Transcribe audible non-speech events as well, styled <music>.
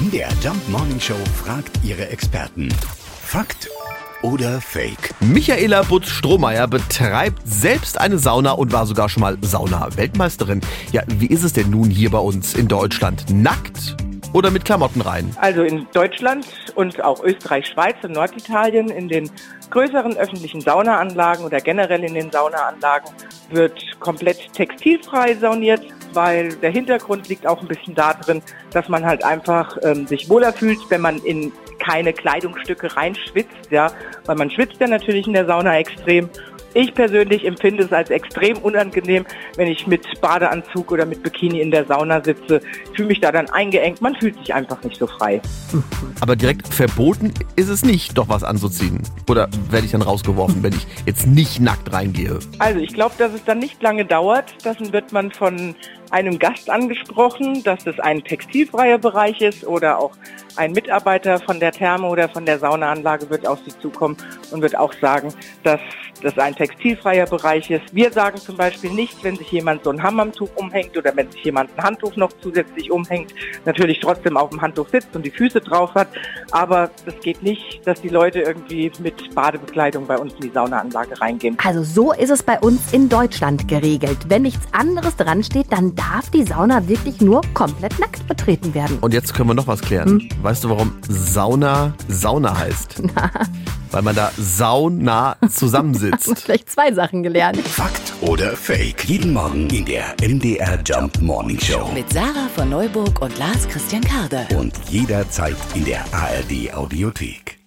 MDR Jump Morning Show fragt ihre Experten. Fakt oder Fake? Michaela Butz-Strohmeier betreibt selbst eine Sauna und war sogar schon mal Sauna-Weltmeisterin. Ja, wie ist es denn nun hier bei uns in Deutschland? Nackt oder mit Klamotten rein? Also in Deutschland und auch Österreich, Schweiz und Norditalien in den größeren öffentlichen Saunaanlagen oder generell in den Saunaanlagen wird komplett textilfrei sauniert, weil der Hintergrund liegt auch ein bisschen darin, dass man halt einfach ähm, sich wohler fühlt, wenn man in keine Kleidungsstücke reinschwitzt, ja, weil man schwitzt ja natürlich in der Sauna extrem ich persönlich empfinde es als extrem unangenehm, wenn ich mit Badeanzug oder mit Bikini in der Sauna sitze. Ich fühle mich da dann eingeengt. Man fühlt sich einfach nicht so frei. Aber direkt verboten ist es nicht, doch was anzuziehen. Oder werde ich dann rausgeworfen, wenn ich jetzt nicht nackt reingehe? Also ich glaube, dass es dann nicht lange dauert. Dann wird man von einem Gast angesprochen, dass es ein textilfreier Bereich ist oder auch ein Mitarbeiter von der Therme oder von der Saunaanlage wird auf Sie zukommen und wird auch sagen, dass das ein textilfreier Bereich ist. Wir sagen zum Beispiel nicht, wenn sich jemand so ein Hammamtuch umhängt oder wenn sich jemand ein Handtuch noch zusätzlich umhängt, natürlich trotzdem auf dem Handtuch sitzt und die Füße drauf hat. Aber es geht nicht, dass die Leute irgendwie mit Badebekleidung bei uns in die Saunaanlage reingehen. Also so ist es bei uns in Deutschland geregelt. Wenn nichts anderes dran steht, dann darf die Sauna wirklich nur komplett nackt betreten werden. Und jetzt können wir noch was klären. Hm? Weißt du, warum Sauna Sauna heißt? <laughs> Na. Weil man da saunah zusammensitzt. <laughs> Vielleicht zwei Sachen gelernt. Fakt oder Fake? Jeden Morgen in der MDR Jump Morning Show. Mit Sarah von Neuburg und Lars Christian Karde. Und jederzeit in der ARD Audiothek.